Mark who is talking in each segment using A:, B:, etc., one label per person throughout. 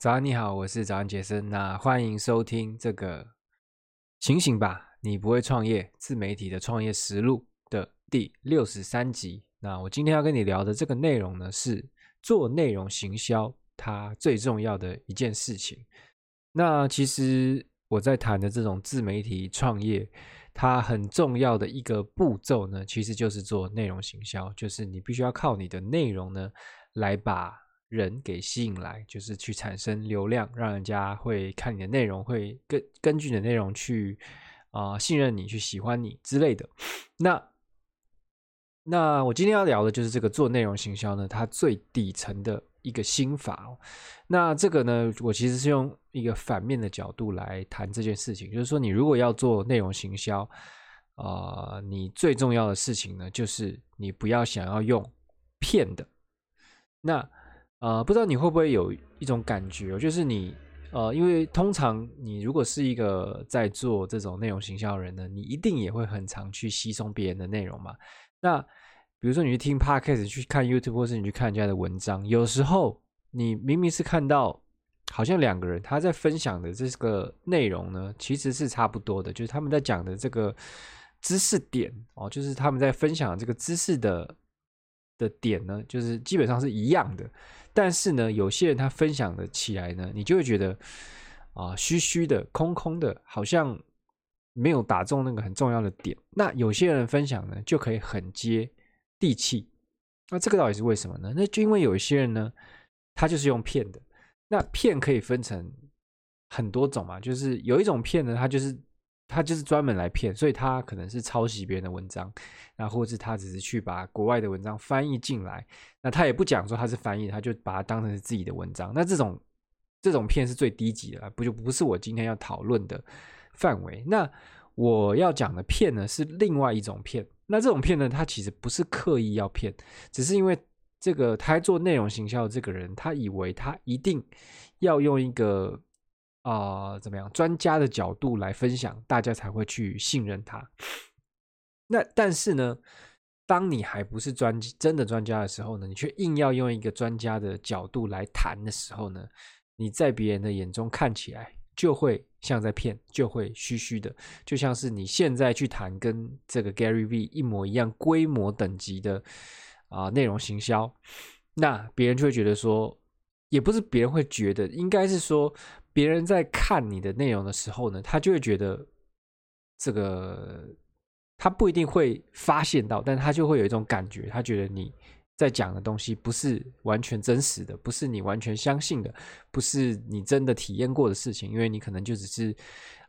A: 早安，你好，我是早安杰森。那欢迎收听这个醒醒吧，你不会创业自媒体的创业实录的第六十三集。那我今天要跟你聊的这个内容呢，是做内容行销它最重要的一件事情。那其实我在谈的这种自媒体创业，它很重要的一个步骤呢，其实就是做内容行销，就是你必须要靠你的内容呢来把。人给吸引来，就是去产生流量，让人家会看你的内容，会根根据你的内容去啊、信任你，去喜欢你之类的。那那我今天要聊的就是这个做内容行销呢，它最底层的一个心法哦。那这个呢，我其实是用一个反面的角度来谈这件事情，就是说，你如果要做内容行销，啊、呃，你最重要的事情呢，就是你不要想要用骗的。那呃，不知道你会不会有一种感觉，就是你，呃，因为通常你如果是一个在做这种内容行销的人呢，你一定也会很常去吸收别人的内容嘛。那比如说你去听 Podcast，去看 YouTube，或是你去看人家的文章，有时候你明明是看到好像两个人他在分享的这个内容呢，其实是差不多的，就是他们在讲的这个知识点哦，就是他们在分享这个知识的的点呢，就是基本上是一样的。但是呢，有些人他分享的起来呢，你就会觉得啊，虚虚的、空空的，好像没有打中那个很重要的点。那有些人分享呢，就可以很接地气。那这个到底是为什么呢？那就因为有一些人呢，他就是用骗的。那骗可以分成很多种嘛，就是有一种骗呢，他就是。他就是专门来骗，所以他可能是抄袭别人的文章，那或者是他只是去把国外的文章翻译进来，那他也不讲说他是翻译，他就把它当成是自己的文章。那这种这种骗是最低级的，不就不是我今天要讨论的范围。那我要讲的骗呢，是另外一种骗。那这种骗呢，他其实不是刻意要骗，只是因为这个他做内容行销的这个人，他以为他一定要用一个。啊、怎么样？专家的角度来分享，大家才会去信任他。那但是呢，当你还不是专真的专家的时候呢，你却硬要用一个专家的角度来谈的时候呢，你在别人的眼中看起来就会像在骗，就会虚虚的，就像是你现在去谈跟这个 Gary V 一模一样规模等级的啊、呃、内容行销，那别人就会觉得说，也不是别人会觉得，应该是说。别人在看你的内容的时候呢，他就会觉得这个他不一定会发现到，但他就会有一种感觉，他觉得你在讲的东西不是完全真实的，不是你完全相信的，不是你真的体验过的事情，因为你可能就只是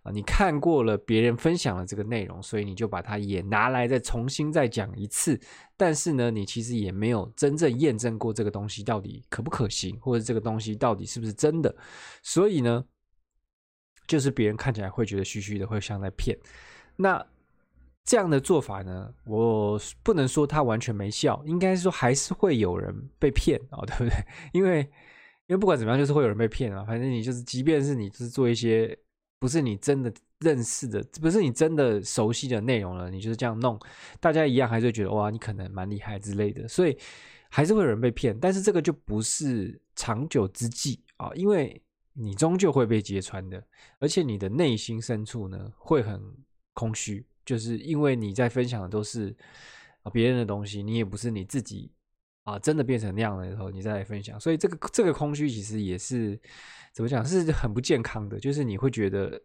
A: 啊，你看过了别人分享的这个内容，所以你就把它也拿来再重新再讲一次。但是呢，你其实也没有真正验证过这个东西到底可不可行，或者这个东西到底是不是真的。所以呢，就是别人看起来会觉得虚虚的，会像在骗。那这样的做法呢，我不能说它完全没效，应该说还是会有人被骗哦，对不对？因为因为不管怎么样，就是会有人被骗啊。反正你就是，即便是你就是做一些不是你真的。认识的不是你真的熟悉的内容了，你就是这样弄，大家一样还是觉得哇，你可能蛮厉害之类的，所以还是会有人被骗。但是这个就不是长久之计啊，因为你终究会被揭穿的，而且你的内心深处呢会很空虚，就是因为你在分享的都是别人的东西，你也不是你自己啊真的变成那样的时候，你再来分享，所以这个这个空虚其实也是怎么讲，是很不健康的，就是你会觉得。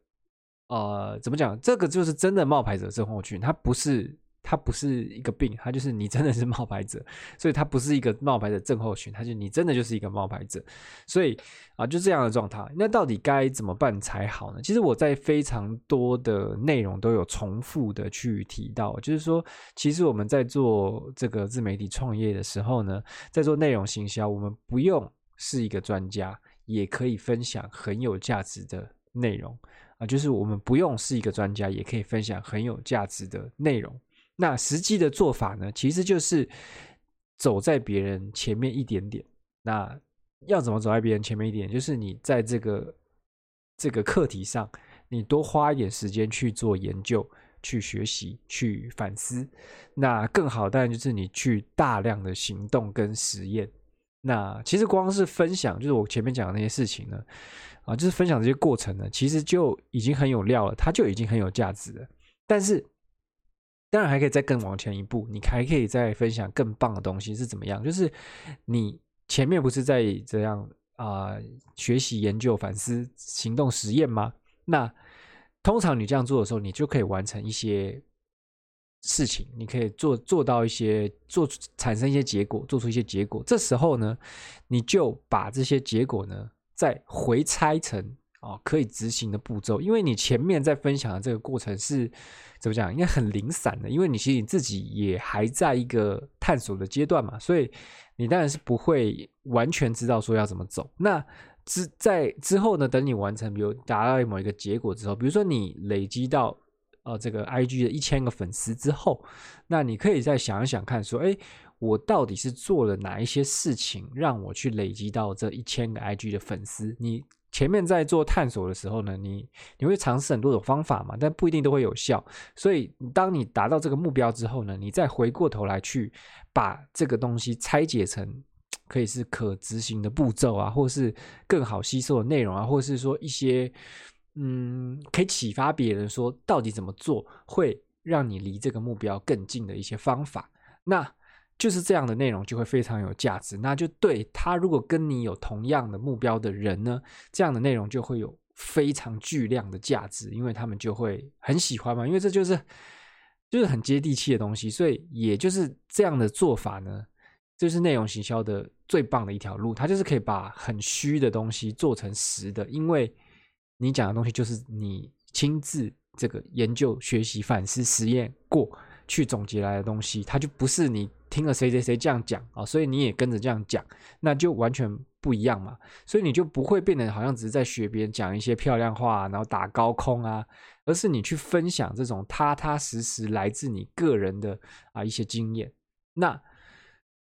A: 呃，怎么讲？这个就是真的冒牌者症候群，它不是，它不是一个病，它就是你真的是冒牌者，所以它不是一个冒牌者症候群，它就你真的就是一个冒牌者，所以啊、就这样的状态。那到底该怎么办才好呢？其实我在非常多的内容都有重复的去提到，就是说，其实我们在做这个自媒体创业的时候呢，在做内容行销，我们不用是一个专家，也可以分享很有价值的内容。啊，就是我们不用是一个专家，也可以分享很有价值的内容。那实际的做法呢，其实就是走在别人前面一点点。那要怎么走在别人前面一点？就是你在这个这个课题上，你多花一点时间去做研究、去学习、去反思。那更好，当然就是你去大量的行动跟实验。那其实光是分享，就是我前面讲的那些事情呢，啊，就是分享这些过程呢，其实就已经很有料了，它就已经很有价值了。但是，当然还可以再更往前一步，你还可以再分享更棒的东西是怎么样？就是你前面不是在这样啊、学习、研究、反思、行动、实验吗？那通常你这样做的时候，你就可以完成一些。事情你可以做做到一些，做产生一些结果，做出一些结果。这时候呢，你就把这些结果呢再回拆成哦可以执行的步骤。因为你前面在分享的这个过程是怎么讲？应该很零散的，因为你其实你自己也还在一个探索的阶段嘛，所以你当然是不会完全知道说要怎么走。那之在之后呢，等你完成，比如达到某一个结果之后，比如说你累积到。呃，这个 IG 的一千个粉丝之后，那你可以再想一想看，说，哎，我到底是做了哪一些事情，让我去累积到这一千个 IG 的粉丝？你前面在做探索的时候呢，你你会尝试很多种方法嘛，但不一定都会有效。所以，当你达到这个目标之后呢，你再回过头来去把这个东西拆解成可以是可执行的步骤啊，或是更好吸收的内容啊，或是说一些。嗯，可以启发别人说，到底怎么做会让你离这个目标更近的一些方法，那就是这样的内容就会非常有价值。那就对他，如果跟你有同样的目标的人呢，这样的内容就会有非常巨量的价值，因为他们就会很喜欢嘛，因为这就是就是很接地气的东西。所以，也就是这样的做法呢，就是内容行销的最棒的一条路，它就是可以把很虚的东西做成实的，因为。你讲的东西就是你亲自这个研究、学习、反思、实验过去总结来的东西，它就不是你听了谁谁谁这样讲啊，所以你也跟着这样讲，那就完全不一样嘛。所以你就不会变得好像只是在学别人讲一些漂亮话，然后打高空啊，而是你去分享这种踏踏实实来自你个人的啊一些经验。那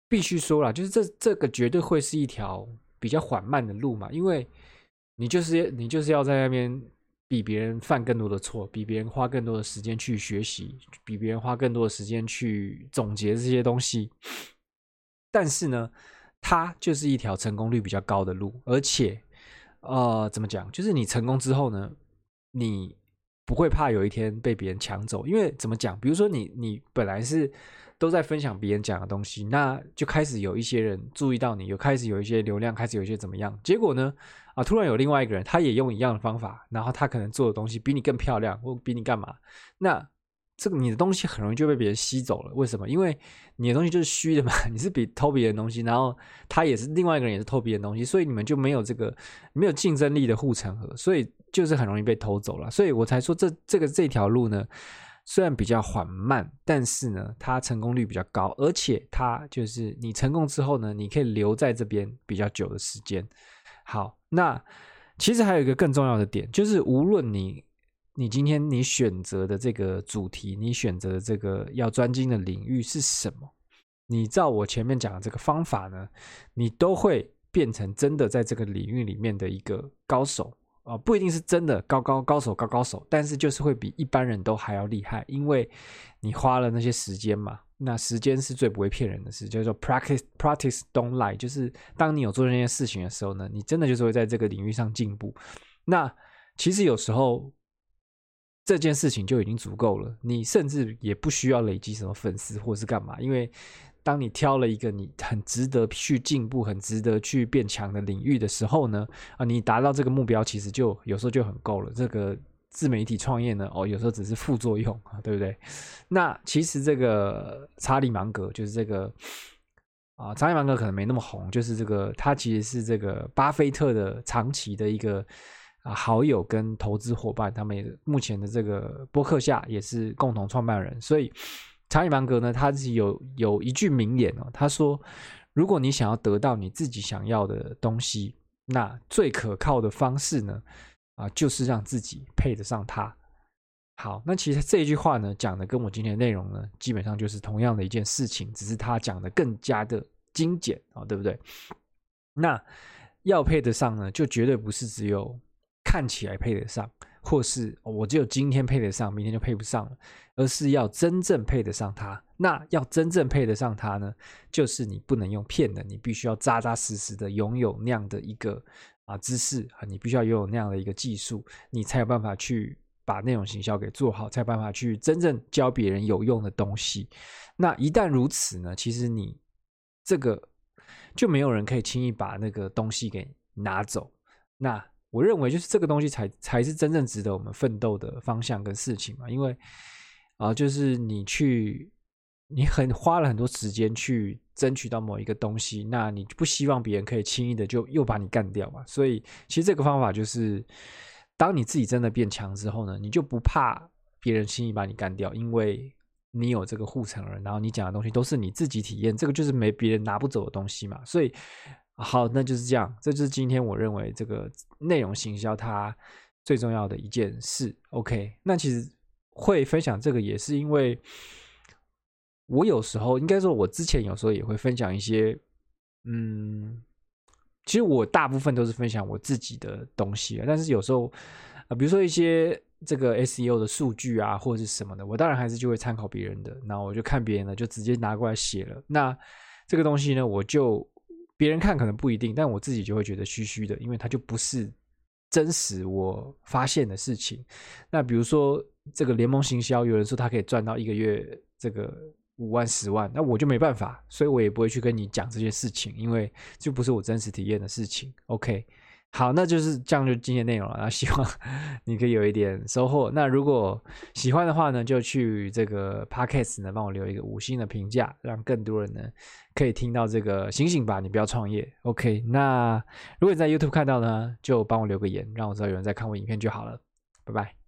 A: 必须说了，就是这这个绝对会是一条比较缓慢的路嘛，因为。你就是你就是要在那边比别人犯更多的错，比别人花更多的时间去学习，比别人花更多的时间去总结这些东西。但是呢，它就是一条成功率比较高的路，而且，呃，怎么讲？就是你成功之后呢，你不会怕有一天被别人抢走，因为怎么讲？比如说你你本来是。都在分享别人讲的东西，那就开始有一些人注意到你，有开始有一些流量，开始有一些怎么样？结果呢？啊，突然有另外一个人，他也用一样的方法，然后他可能做的东西比你更漂亮，或比你干嘛？那这个你的东西很容易就被别人吸走了。为什么？因为你的东西就是虚的嘛，你是比偷别人东西，然后他也是另外一个人也是偷别人东西，所以你们就没有这个没有竞争力的护城河，所以就是很容易被偷走了。所以我才说这这个这条路呢。虽然比较缓慢，但是呢，它成功率比较高，而且它就是你成功之后呢，你可以留在这边比较久的时间。好，那其实还有一个更重要的点，就是无论你你今天你选择的这个主题，你选择的这个要专精的领域是什么，你照我前面讲的这个方法呢，你都会变成真的在这个领域里面的一个高手。啊，不一定是真的高高高手高高手，但是就是会比一般人都还要厉害，因为你花了那些时间嘛。那时间是最不会骗人的事，叫做 practice practice don't lie。就是当你有做这件事情的时候呢，你真的就是会在这个领域上进步。那其实有时候这件事情就已经足够了，你甚至也不需要累积什么粉丝或是干嘛，因为。当你挑了一个你很值得去进步、很值得去变强的领域的时候呢，啊，你达到这个目标，其实就有时候就很够了。这个自媒体创业呢，哦，有时候只是副作用啊，对不对？那其实这个查理芒格就是这个啊，查理芒格可能没那么红，就是这个他其实是这个巴菲特的长期的一个啊好友跟投资伙伴，他们目前的这个博客下也是共同创办人，所以。查理芒格呢，他是有有一句名言哦，他说：“如果你想要得到你自己想要的东西，那最可靠的方式呢，啊，就是让自己配得上它。”好，那其实这句话呢，讲的跟我今天的内容呢，基本上就是同样的一件事情，只是他讲的更加的精简啊，对不对？那要配得上呢，就绝对不是只有看起来配得上，或是我只有今天配得上，明天就配不上了，而是要真正配得上它。那要真正配得上它呢，就是你不能用骗的，你必须要扎扎实实的拥有那样的一个啊知识啊，你必须要拥有那样的一个技术，你才有办法去把内容行销给做好，才有办法去真正教别人有用的东西。那一旦如此呢，其实你这个就没有人可以轻易把那个东西给拿走。那我认为，就是这个东西才才是真正值得我们奋斗的方向跟事情嘛。因为啊、就是你去，你很花了很多时间去争取到某一个东西，那你不希望别人可以轻易的就又把你干掉嘛。所以，其实这个方法就是，当你自己真的变强之后呢，你就不怕别人轻易把你干掉，因为你有这个护城人，然后你讲的东西都是你自己体验，这个就是没别人拿不走的东西嘛。所以。好，那就是这样。这就是今天我认为这个内容行销它最重要的一件事。OK，那其实会分享这个也是因为，我有时候应该说，我之前有时候也会分享一些，嗯，其实我大部分都是分享我自己的东西，但是有时候啊，比如说一些这个 SEO 的数据啊，或者是什么的，我当然还是就会参考别人的，那我就看别人的，就直接拿过来写了。那这个东西呢，我就。别人看可能不一定，但我自己就会觉得虚虚的，因为它就不是真实我发现的事情。那比如说这个联盟行销，有人说他可以赚到一个月这个五万、十万，那我就没办法，所以我也不会去跟你讲这些事情，因为就不是我真实体验的事情。OK。好，那就是这样，就今天内容了。那希望 你可以有一点收获。那如果喜欢的话呢，就去这个 Podcast 呢，帮我留一个五星的评价，让更多人呢可以听到这个醒醒吧，你不要创业。OK，那如果你在 YouTube 看到呢，就帮我留个言，让我知道有人在看我影片就好了。拜拜。